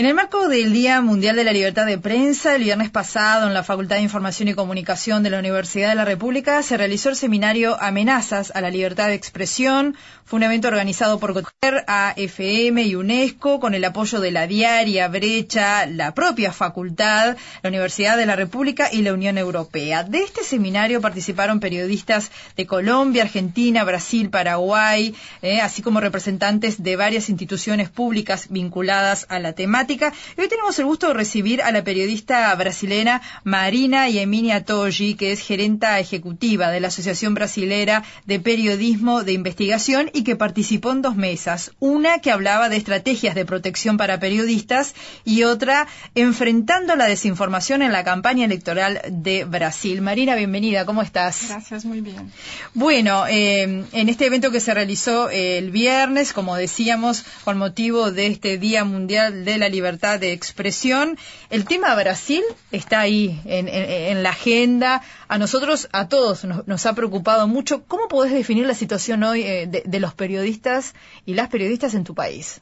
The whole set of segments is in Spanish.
En el marco del Día Mundial de la Libertad de Prensa, el viernes pasado en la Facultad de Información y Comunicación de la Universidad de la República se realizó el seminario Amenazas a la Libertad de Expresión. Fue un evento organizado por COTER, AFM y UNESCO con el apoyo de la Diaria, Brecha, la propia facultad, la Universidad de la República y la Unión Europea. De este seminario participaron periodistas de Colombia, Argentina, Brasil, Paraguay, eh, así como representantes de varias instituciones públicas vinculadas a la temática hoy tenemos el gusto de recibir a la periodista brasileña Marina Yeminia Toji, que es gerenta ejecutiva de la Asociación Brasilera de Periodismo de Investigación y que participó en dos mesas. Una que hablaba de estrategias de protección para periodistas y otra enfrentando la desinformación en la campaña electoral de Brasil. Marina, bienvenida, ¿cómo estás? Gracias, muy bien. Bueno, eh, en este evento que se realizó el viernes, como decíamos, con motivo de este Día Mundial de la Libertad, libertad de expresión. El tema Brasil está ahí en, la agenda. A nosotros, a todos, nos, ha preocupado mucho. ¿Cómo podés definir la situación hoy eh, de, los periodistas y las periodistas en tu país?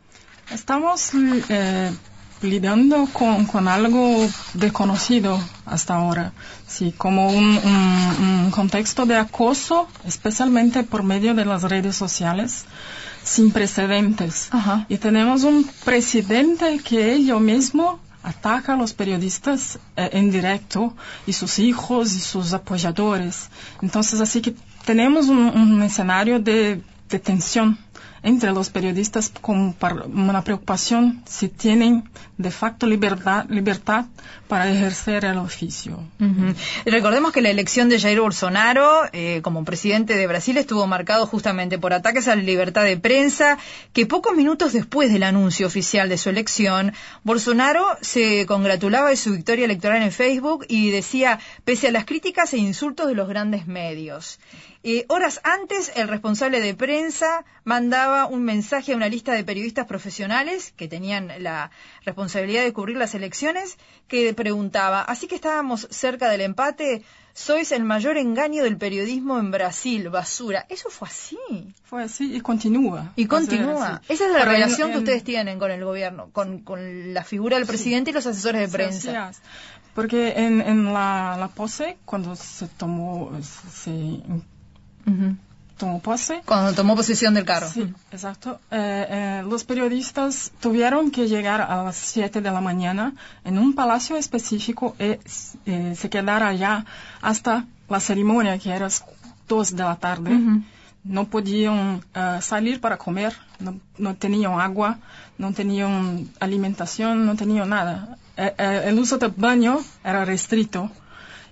Estamos eh, lidiando con, algo desconocido hasta ahora, sí, como un, contexto de acoso, especialmente por medio de las redes sociales sin precedentes. Y tenemos un presidente que ello mismo ataca a los periodistas eh, en directo y sus hijos y sus apoyadores. Entonces, así que tenemos un, escenario de, de tensión entre los periodistas con una preocupación si tienen de facto libertad, libertad para ejercer el oficio. Recordemos que la elección de Jair Bolsonaro eh, como presidente de Brasil estuvo marcado justamente por ataques a la libertad de prensa, que pocos minutos después del anuncio oficial de su elección, Bolsonaro se congratulaba de su victoria electoral en Facebook y decía, pese a las críticas e insultos de los grandes medios. Eh, horas antes, el responsable de prensa mandaba un mensaje a una lista de periodistas profesionales que tenían la responsabilidad de cubrir las elecciones, que preguntaba, así que estábamos cerca del empate, sois el mayor engaño del periodismo en Brasil, basura. ¿Eso fue así? Fue así y continúa. Y continúa. Esa es la relación que ustedes tienen con el gobierno, con, la figura del presidente y los asesores de prensa. Porque en, la, la, pose, cuando se tomó, se tomó pose. Cuando tomó posesión del carro. Sí, exacto. Eh, eh, los periodistas tuvieron que llegar a las 7 de la mañana en un palacio específico y eh, se quedar allá hasta la ceremonia, que era las 2 de la tarde. No podían salir para comer, no, no, tenían agua, no tenían alimentación, no tenían nada. el uso del baño era restrito.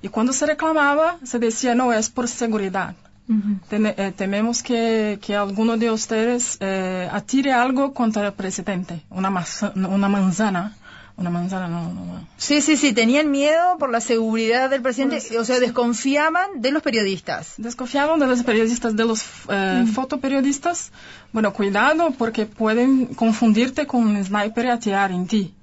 Y cuando se reclamaba, se decía, no, es por seguridad. Eh, tememos que, que, alguno de ustedes eh, atire algo contra el presidente, una, una manzana. Una manzana, no, no, Sí, sí, sí, tenían miedo por la seguridad del presidente, o sea, desconfiaban de los periodistas. Desconfiaban de los periodistas, de los eh, fotoperiodistas. Bueno, cuidado porque pueden confundirte con un sniper y atirar en ti.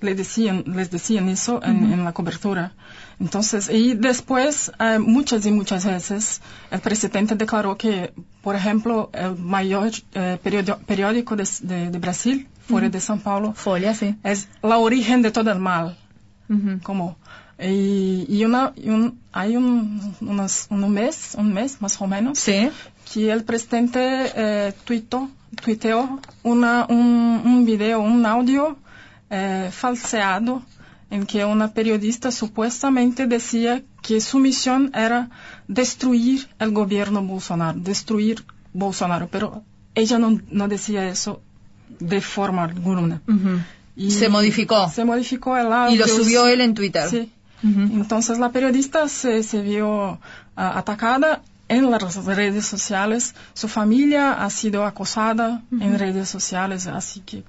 les, decían, les decían eso en, en la cobertura. Entonces, y después, eh, muchas y muchas veces, el presidente declaró que, por ejemplo, el mayor eh, periódico de, Brasil, Folha de São Paulo, Folha, sí. es la origen de todo el mal. Como, y, una, un, hay un, un mes, un mes más o menos, sí. que el presidente eh, tuitó, tuiteó una, un, un video, un audio eh, falseado en que una periodista supuestamente decía que su misión era destruir el gobierno Bolsonaro, destruir Bolsonaro, pero ella no, no decía eso de forma alguna. y se modificó. Se modificó el audio. Y lo subió él en Twitter. Sí. Entonces la periodista se, se vio ah, atacada en las redes sociales. Su familia ha sido acosada en redes sociales, así que...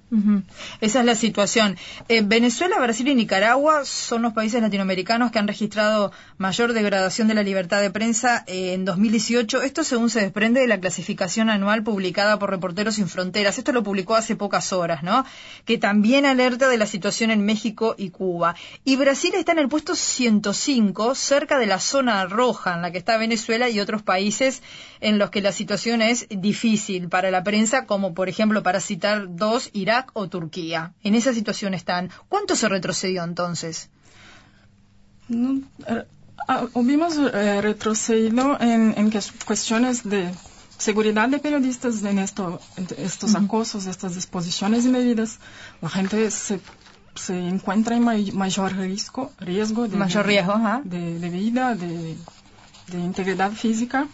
Esa es la situación. Eh, Venezuela, Brasil y Nicaragua son los países latinoamericanos que han registrado mayor degradación de la libertad de prensa eh, en 2018. Esto según se desprende de la clasificación anual publicada por Reporteros Sin Fronteras. Esto lo publicó hace pocas horas, ¿no? Que también alerta de la situación en México y Cuba. Y Brasil está en el puesto 105, cerca de la zona roja en la que está Venezuela y otros países en los que la situación es difícil para la prensa, como por ejemplo, para citar dos, Irak o Turquía. En esa situación están. ¿Cuánto se retrocedió entonces? No, eh, ah, hubimos eh, retrocedido en, cuestiones de seguridad de periodistas en, esto, estos acosos, estas disposiciones indebidas. La gente se, se encuentra en mayor riesgo, riesgo de, mayor riesgo, de, de, vida, de, de integridad física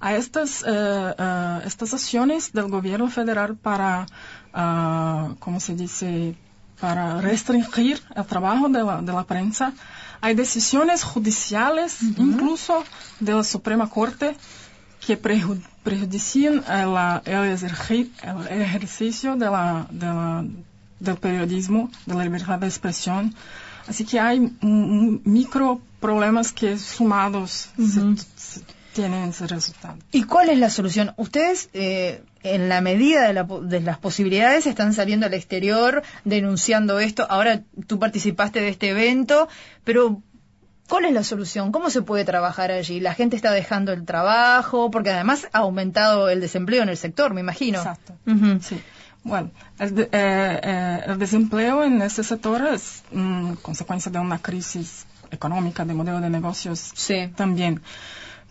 a estas, eh, eh, estas acciones del gobierno federal para, uh, ¿cómo se dice?, para restringir el trabajo de la, de la prensa. Hay decisiones judiciales, incluso de la Suprema Corte, que prejudician el, el, ejercicio de la, de la, del periodismo, de la libertad de expresión. Así que hay micro problemas que sumados se, tienen ese resultado. ¿Y cuál es la solución? Ustedes, eh, en la medida de, las posibilidades, están saliendo al exterior denunciando esto. Ahora tú participaste de este evento, pero ¿Cuál es la solución? ¿Cómo se puede trabajar allí? La gente está dejando el trabajo, porque además ha aumentado el desempleo en el sector, me imagino. Exacto. Sí. Bueno, el, eh, eh, el, desempleo en ese sector es mm, consecuencia de una crisis económica, de modelo de negocios sí. también.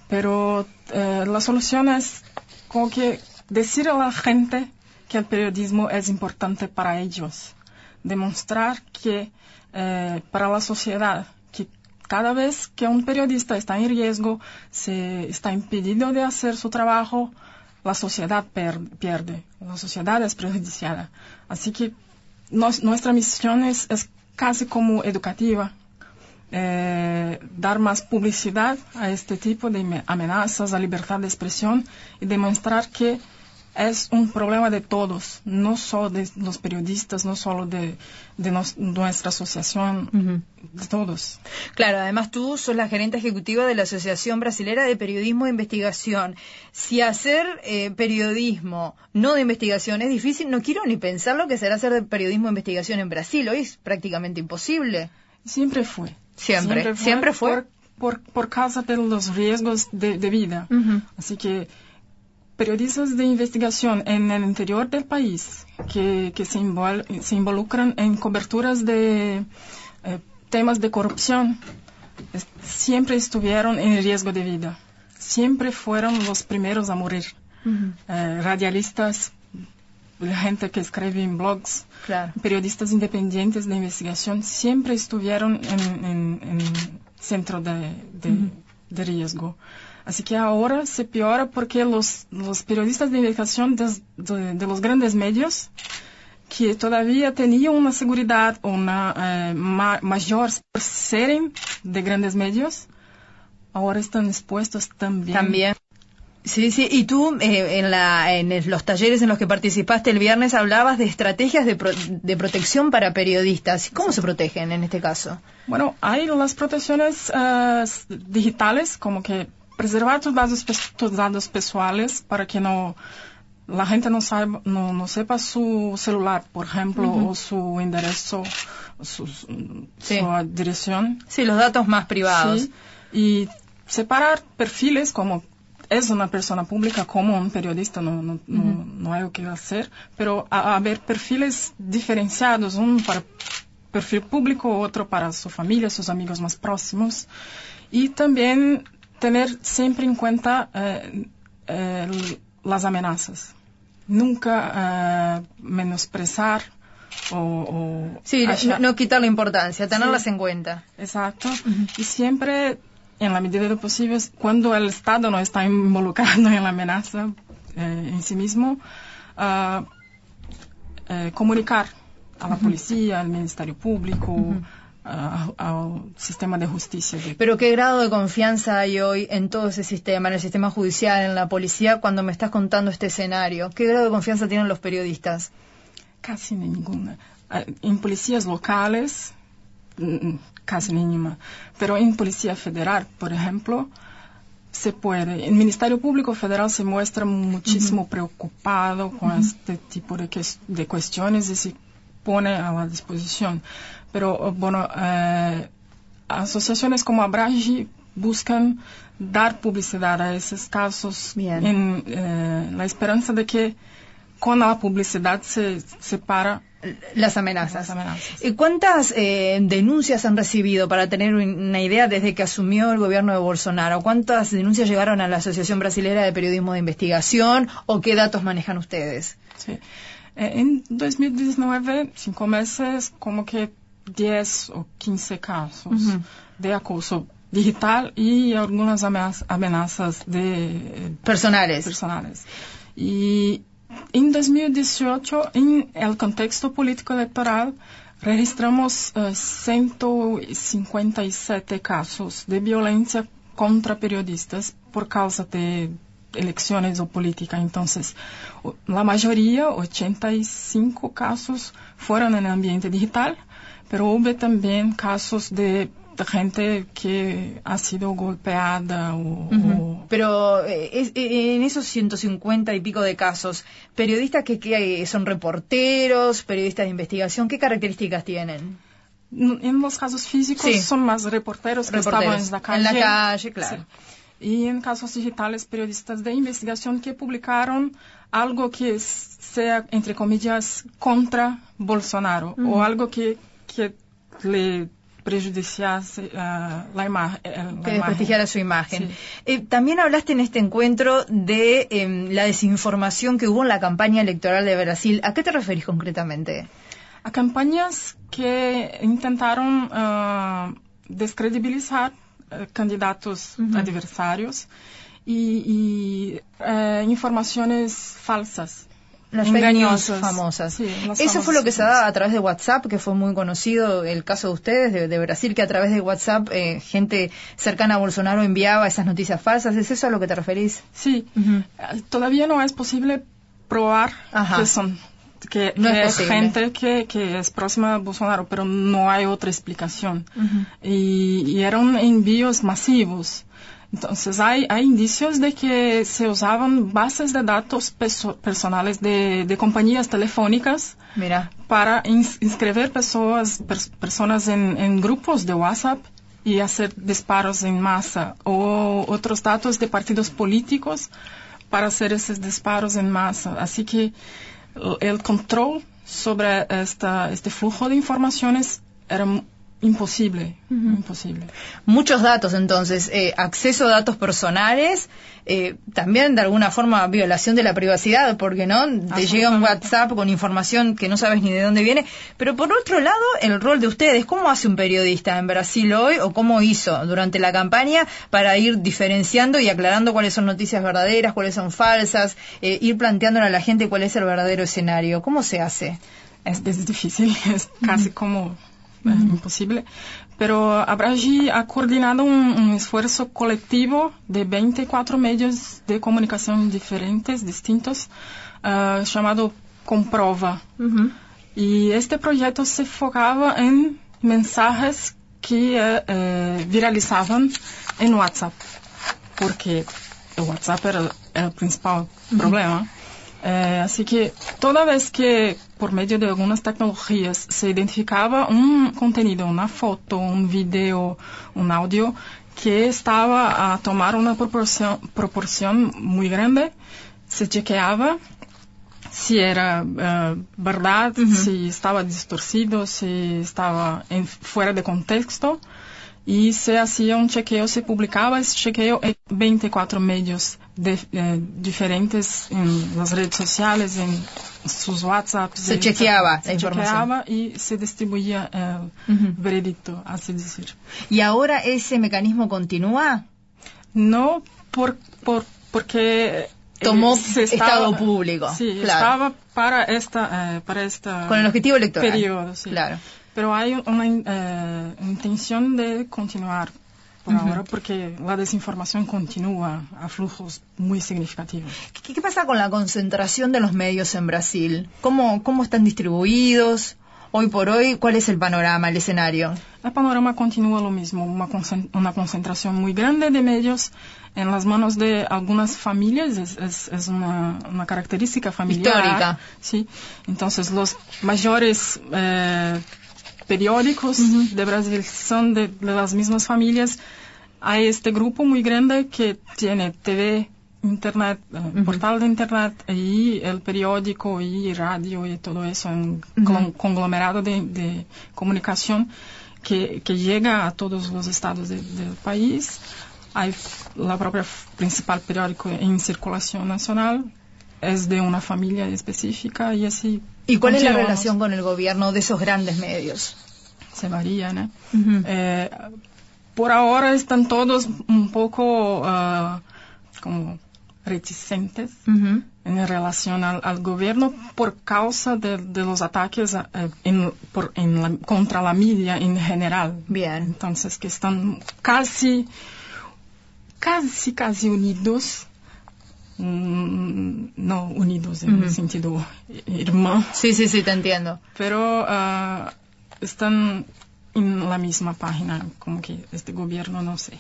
Pero eh, la solución es como que decir a la gente que el periodismo es importante para ellos, demostrar que eh, para la sociedad, que cada vez que un periodista está en riesgo, se está impedido de hacer su trabajo, la sociedad pierde, la sociedad es prejudiciada. Así que nuestra misión es casi como educativa, eh, dar más publicidad a este tipo de amenazas a libertad de expresión y demostrar que es un problema de todos, no solo de los periodistas, no solo de, nuestra asociación, de todos. Claro, además tú sos la gerente ejecutiva de la Asociación Brasilera de Periodismo e Investigación. Si hacer eh, periodismo no de investigación es difícil, no quiero ni pensar lo que será hacer periodismo de investigación en Brasil. Hoy es prácticamente imposible. Siempre fue. Siempre, siempre fue. Por, por, causa de los riesgos de, vida. Así que periodistas de investigación en el interior del país que, que se, se, involucran en coberturas de eh, temas de corrupción siempre estuvieron en riesgo de vida. Siempre fueron los primeros a morir. Eh, radialistas, gente que escribe en blogs, periodistas independientes de investigación, siempre estuvieron en, en, centro de, de, riesgo. Así que ahora se peora porque los, los periodistas de investigación de, los grandes medios, que todavía tenían una seguridad, una eh, mayor por ser de grandes medios, ahora están expuestos también. También. Sí, sí, y tú eh, en, la, en los talleres en los que participaste el viernes hablabas de estrategias de, de protección para periodistas. ¿Cómo se protegen en este caso? Bueno, hay las protecciones uh, digitales, como que preservar tus datos, tus datos personales para que no la gente no, sabe, no, no sepa su celular, por ejemplo, uh -huh. o su enderezo, su, sí. su dirección. Sí, los datos más privados. Sí, y separar perfiles como es una persona pública como un periodista, no, no, no, no hay que hacer, pero haber perfiles diferenciados, un para perfil público, otro para su familia, sus amigos más próximos, y también tener siempre en cuenta eh, eh, las amenazas. Nunca eh, menosprezar o, o sí, no, no, quitar la importancia, tenerlas sí, en cuenta. Exacto. Uh -huh. Y siempre en la medida de lo posible, cuando el Estado no está involucrado en la amenaza eh, en sí mismo, uh, eh, comunicar a la policía, al Ministerio Público, uh -huh. Al sistema de justicia. Pero ¿qué grado de confianza hay hoy en todo ese sistema, en el sistema judicial, en la policía, cuando me estás contando este escenario? ¿Qué grado de confianza tienen los periodistas? Casi ninguna. En policías locales, casi ninguna. Pero en Policía Federal, por ejemplo, se puede. El Ministerio Público Federal se muestra muchísimo uh -huh. preocupado con uh -huh. este tipo de, que, de, cuestiones y se pone a la disposición. Pero, bueno, eh, asociaciones como Abragi buscan dar publicidad a esos casos Bien. en eh, la esperanza de que con la publicidad se separa las amenazas. Las amenazas. ¿Cuántas eh, denuncias han recibido para tener una idea desde que asumió el gobierno de Bolsonaro? ¿Cuántas denuncias llegaron a la Asociación Brasilera de Periodismo de Investigación o qué datos manejan ustedes? Sí. Eh, en 2019, cinco meses, como que 10 o 15 casos uh -huh. de acoso digital y algunas amenazas de personales. personales. Y en 2018, en el contexto político electoral, registramos uh, 157 casos de violencia contra periodistas por causa de elecciones o política. Entonces, la mayoría, 85 casos, fueron en el ambiente digital, pero hubo también casos de gente que ha sido golpeada o... Uh -huh. o... Pero eh, es, eh, en esos 150 y pico de casos, ¿periodistas que, que, son reporteros, periodistas de investigación, qué características tienen? En los casos físicos Sí. son más reporteros que Reporteros. estaban en la calle. En la calle, claro. Sí. Y en casos digitales, periodistas de investigación que publicaron algo que sea, entre comillas, contra Bolsonaro Ujú. o algo que, que le prejudiciase ah, la, ima- eh, la que desprestigiara su imagen. Sí. Eh, también hablaste en este encuentro de la desinformación que hubo en la campaña electoral de Brasil. ¿A qué te referís concretamente? a campañas que intentaron descredibilizar eh, candidatos adversarios y, y, eh, informaciones falsas. Las Engañosas. famosas. Sí, Eso fue lo que se daba a través de WhatsApp, que fue muy conocido el caso de ustedes, de, de Brasil, que a través de WhatsApp eh, gente cercana a Bolsonaro enviaba esas noticias falsas. ¿Es eso a lo que te referís? Sí, eh, todavía no es posible probar Ajá. que son que, No que es gente que, que es próxima a Bolsonaro, pero no hay otra explicación. Y, y eran envíos masivos. Entonces hay, hay indicios de que se usaban bases de datos perso- personales de, de compañías telefónicas Mira. para ins- inscribir pessoas, pers- personas en, en grupos de WhatsApp y hacer disparos en masa o otros datos de partidos políticos para hacer esos disparos en masa. Así que el- el control sobre esta, este flujo de informaciones era imposible, imposible. Muchos datos, entonces, eh, acceso a datos personales, eh, también de alguna forma violación de la privacidad, porque no te llega un WhatsApp con información que no sabes ni de dónde viene. Pero por otro lado, el rol de ustedes, ¿cómo hace un periodista en Brasil hoy o cómo hizo durante la campaña para ir diferenciando y aclarando cuáles son noticias verdaderas, cuáles son falsas, eh, ir planteándole a la gente cuál es el verdadero escenario? ¿Cómo se hace? Es, es difícil, es casi como eh, imposible. Pero Abragi ha coordinado un, un esfuerzo colectivo de 24 medios de comunicación diferentes, distintos, ah, llamado Comprova. Y este proyecto se enfocaba en mensajes que eh, eh, viralizaban en WhatsApp, porque el WhatsApp era el principal problema. Eh, así que toda vez que por medio de algunas tecnologías se identificaba un contenido, una foto, un video, un audio que estaba a tomar una proporción, proporción muy grande, se chequeaba si era eh, verdad, si estaba distorcido, si estaba en- fuera de contexto y se hacía un chequeo, se publicaba ese chequeo en 24 medios de- eh, diferentes en las redes sociales, en sus WhatsApps. Se chequeaba se la información. chequeaba y se distribuía el Ujú. veredicto, así decir. ¿Y ahora ese mecanismo continúa? No por, por, porque eh, Tomó se estado público, Sí, claro. estaba para esta, eh, para esta Con el objetivo electoral. periodo, sí. Claro. pero hay una eh, intención de continuar por Ujú. ahora porque la desinformación continúa a flujos muy significativos. ¿Qué, qué pasa con la concentración de los medios en Brasil? ¿Cómo, ¿Cómo están distribuidos? Hoy por hoy, ¿cuál es el panorama, el escenario? El panorama continúa lo mismo, una concentración muy grande de medios en las manos de algunas familias, es, es- es una, una característica familiar. Histórica. Sí, entonces los mayores eh, periódicos de Brasil son de, de las mismas familias. Hay este grupo muy grande que tiene TV, internet, eh, portal de internet y el periódico y radio y todo eso, un con- conglomerado de, de comunicación que, que llega a todos los estados de- del país. Hay la propia principal periódico en circulación nacional es de una familia específica y así ¿Y cuál es la relación con el gobierno de esos grandes medios? se varía, ¿no? Eh, por ahora están todos un poco ah, como reticentes en relación al, al gobierno por causa de, de los ataques ah, eh, en- por- en la- contra la media en general. Bien. Entonces, que están casi, casi, casi unidos. Mm, no unidos en el sentido hermano, Sí, sí, sí, te entiendo. pero ah, están en la misma página, como que este gobierno, no sé.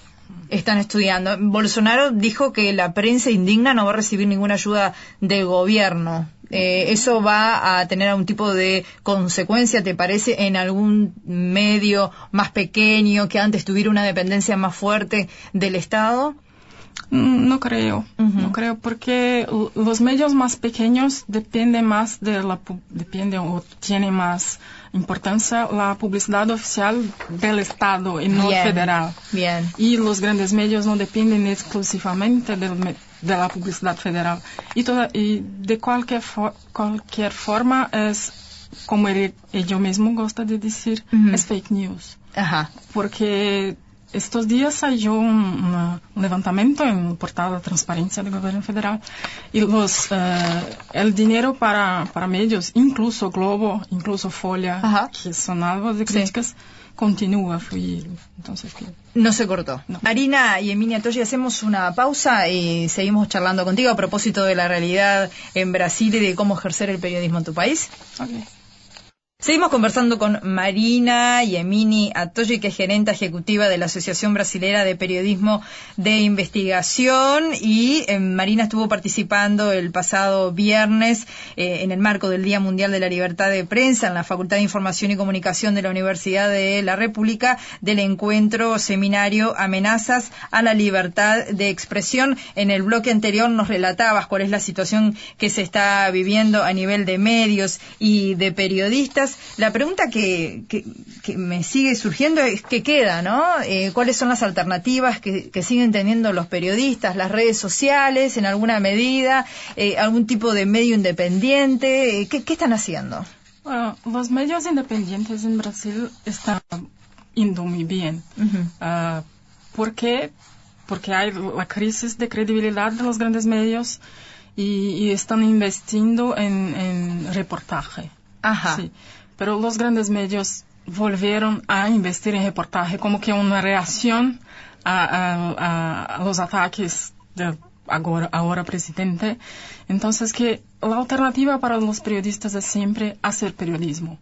Están estudiando. Bolsonaro dijo que la prensa indigna no va a recibir ninguna ayuda del gobierno. Eh, ¿Eso va a tener algún tipo de consecuencia, te parece, en algún medio más pequeño que antes tuviera una dependencia más fuerte del Estado? Mm, No creo, no creo, porque los medios más pequeños dependen más de la, dependen o tienen más importancia la publicidad oficial del Estado y no Bien. federal. Bien. Y los grandes medios no dependen exclusivamente del de la publicidad federal. Y, toda, y de cualquier, fo- cualquier forma es, como él, ellos mismo gusta de decir, es fake news. Ajá. Porque estos días salió un, una- un levantamiento en el portal de transparencia del gobierno federal y los, eh, el dinero para, para medios, incluso Globo, incluso Folia, Ajá. que son algo de Sí. críticas, continúa a fluir. Entonces, que- No se cortó. No. Marina y Emilia Toshi, hacemos una pausa y seguimos charlando contigo a propósito de la realidad en Brasil y de cómo ejercer el periodismo en tu país. ok. Seguimos conversando con Marina Yemini Atoyi, que es gerente ejecutiva de la Asociación Brasilera de Periodismo de Investigación. Y eh, Marina estuvo participando el pasado viernes eh, en el marco del Día Mundial de la Libertad de Prensa en la Facultad de Información y Comunicación de la Universidad de la República del encuentro seminario Amenazas a la Libertad de Expresión. En el bloque anterior nos relatabas cuál es la situación que se está viviendo a nivel de medios y de periodistas. La pregunta que, que- que me sigue surgiendo es qué queda, ¿no? Eh, ¿Cuáles son las alternativas que, que siguen teniendo los periodistas, las redes sociales en alguna medida, eh, algún tipo de medio independiente? Eh, ¿qué, qué están haciendo? Bueno, los medios independientes en Brasil están indo muy bien. Ujú. Ah, ¿Por qué? Porque hay la crisis de credibilidad de los grandes medios y, y están investiendo en, en reportaje. Ajá. Sí. Pero los grandes medios volvieron a investir en reportaje como que una reacción a, a- a- a los ataques del agora, ahora presidente. Entonces que la alternativa para los periodistas es siempre hacer periodismo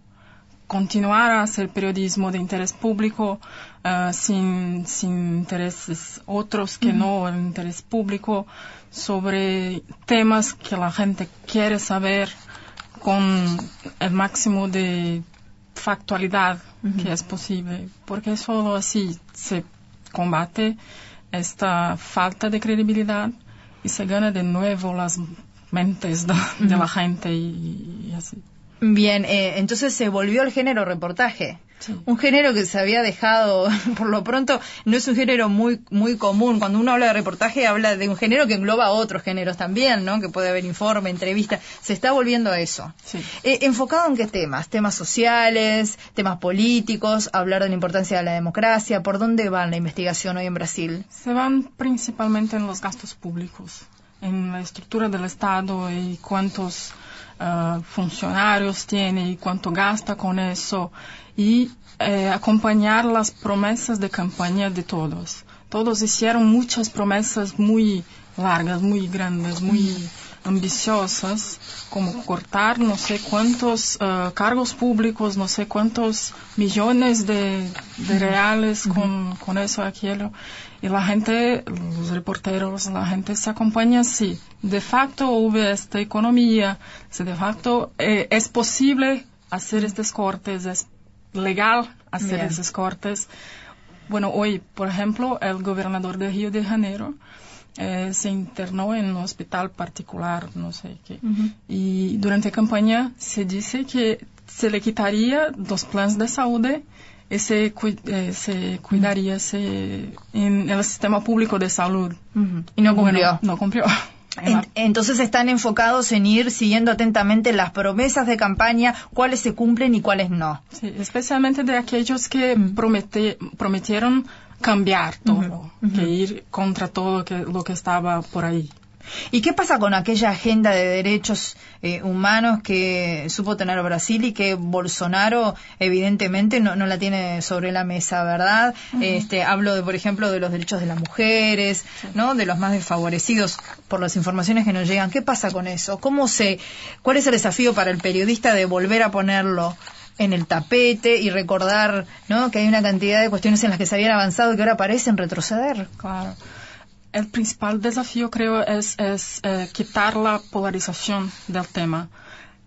continuar a hacer periodismo de interés público ah, sin, sin intereses otros que no el interés público sobre temas que la gente quiere saber con el máximo de factualidad que es posible porque solo así se combate esta falta de credibilidad y se gana de nuevo las mentes de, de la gente y- y así. Bien, eh, entonces se volvió el género reportaje. Sí. Un género que se había dejado, por lo pronto, no es un género muy muy común. Cuando uno habla de reportaje, habla de un género que engloba otros géneros también, ¿no? Que puede haber informe, entrevista. Se está volviendo a eso. Sí. Eh, ¿Enfocado en qué temas? ¿Temas sociales? ¿Temas políticos? ¿Hablar de la importancia de la democracia? ¿Por dónde va la investigación hoy en Brasil? Se van principalmente en los gastos públicos, en la estructura del Estado y cuántos ah, funcionarios tiene y cuánto gasta con eso y eh, acompañar las promesas de campaña de todos. Todos hicieron muchas promesas muy largas, muy grandes, muy ambiciosas, como cortar no sé cuántos uh, cargos públicos, no sé cuántos millones de, de reales con, con eso, aquello. Y la gente, los reporteros, la gente se acompaña así. De facto hubo esta economía, si de facto eh, es posible hacer estos cortes, es legal hacer Bien. esos cortes. Bueno, hoy, por ejemplo, el gobernador de Río de Janeiro eh, se internó en un hospital particular, no sé qué. Y durante la campaña se dice que se le quitaría los planes de salud se, eh, se cuidaría se- en el sistema público de salud. Y no cumplió. Bueno, no cumplió. En- entonces están enfocados en ir siguiendo atentamente las promesas de campaña, cuáles se cumplen y cuáles no. Sí, especialmente de aquellos que promete- prometieron cambiar todo, que ir contra todo que, lo que estaba por ahí. ¿Y qué pasa con aquella agenda de derechos eh, humanos que supo tener Brasil y que Bolsonaro evidentemente no, no la tiene sobre la mesa, verdad? Este, hablo de, por ejemplo, de los derechos de las mujeres, ¿no? De los más desfavorecidos por las informaciones que nos llegan. ¿Qué pasa con eso? ¿Cómo se, cuál es el desafío para el periodista de volver a ponerlo en el tapete y recordar, ¿no? Que hay una cantidad de cuestiones en las que se habían avanzado y que ahora parecen retroceder. Claro. El principal desafío, creo, es, es eh, quitar la polarización del tema.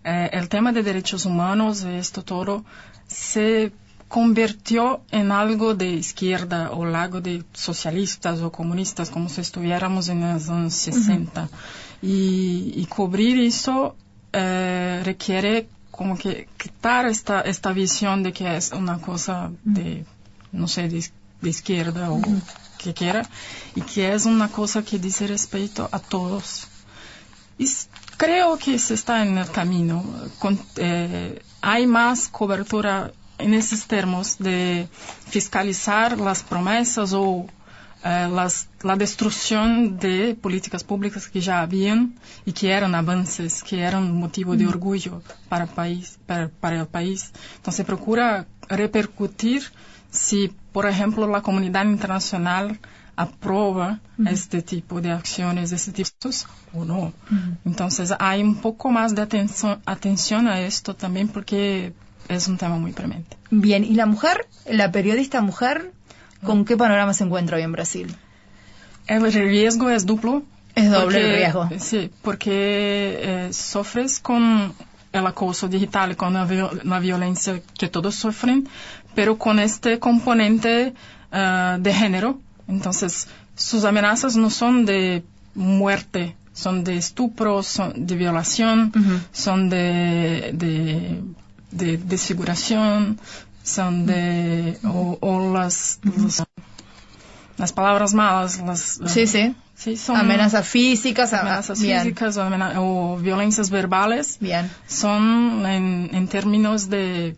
Eh, el tema de derechos humanos, esto todo, se convirtió en algo de izquierda o algo de socialistas o comunistas, como si estuviéramos en los años 60. y, y cubrir eso eh, requiere como que quitar esta, esta visión de que es una cosa de, no sé, de izquierda o que quiera, y que es una cosa que dice respeto a todos. Y creo que se está en el camino. Con- eh, hay más cobertura en esos términos de fiscalizar las promesas o eh, las- la destrucción de políticas públicas que ya habían y que eran avances, que eran motivo de orgullo para el país. Para, para el país. Entonces procura repercutir si, por ejemplo, la comunidad internacional aprueba este tipo de acciones, este tipo de o no. Entonces hay un poco más de atención, atención a esto también porque es un tema muy premente. Bien, ¿y la mujer, la periodista mujer, con qué panorama se encuentra hoy en Brasil? El riesgo es duplo. Es doble el riesgo. Sí, porque eh, sufres con el acoso digital, con la, viol- la violencia que todos sufren, pero con este componente ah, de género. Entonces, sus amenazas no son de muerte, son de estupro, son de violación, son de, de, de desfiguración, son de, o, o las, los- las palabras malas, las, Sí, sí. Sí, son Amenazas físicas. amenazas bien, físicas o, amena- o violencias verbales. Bien. Son en, en términos de,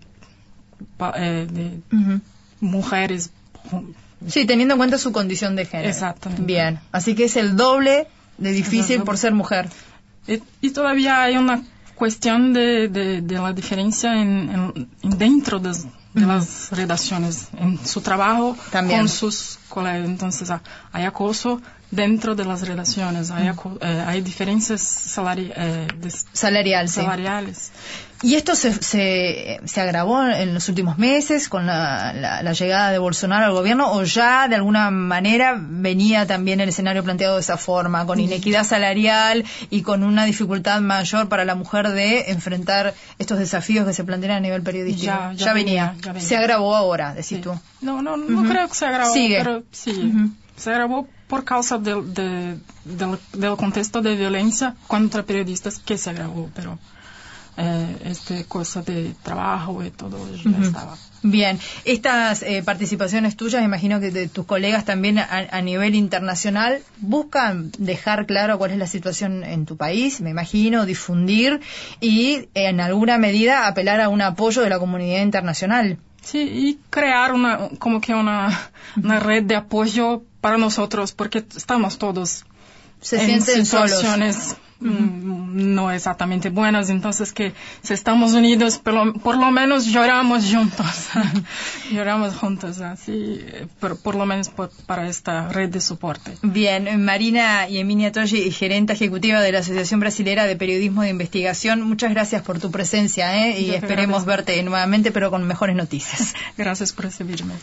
eh, de Ujú. mujeres. Sí, teniendo en cuenta su condición de género. Exactamente. Bien. Así que es el doble de difícil por ser mujer. Y, y todavía hay una cuestión de, de, de la diferencia en, en- en dentro de, de las redacciones, en su trabajo También. con sus colegas. Entonces hay acoso dentro de las redacciones, hay, aco- eh, hay diferencias salari- eh, sí. salariales. ¿Y esto se, se, se agravó en los últimos meses con la, la- la llegada de Bolsonaro al gobierno o ya de alguna manera venía también el escenario planteado de esa forma, con inequidad salarial y con una dificultad mayor para la mujer de enfrentar estos desafíos que se plantean a nivel periodístico? Ya- ya venía, ya venía. Se agravó ahora, decís Sí. tú. No, no, no creo que se agravó, Sigue. pero sí, se agravó por causa del, de- del, del contexto de violencia contra periodistas que se agravó, pero eh, este cosa de trabajo y todo ya estaba. Bien, estas eh, participaciones tuyas, imagino que de tus colegas también a, a nivel internacional, buscan dejar claro cuál es la situación en tu país, me imagino, difundir y en alguna medida apelar a un apoyo de la comunidad internacional. Sí, y crear una, como que una, una red de apoyo para nosotros, porque estamos todos Se en sienten solos. situaciones mm, no exactamente buenas, entonces que si estamos unidos, por lo, por lo menos lloramos juntos, lloramos juntos, así, por, por lo menos por- para esta red de soporte. Bien, Marina y Emilia Toggi, gerente ejecutiva de la Asociación Brasilera de Periodismo de Investigación, muchas gracias por tu presencia ¿eh? y Yo esperemos verte nuevamente, pero con mejores noticias. Gracias por recibirme.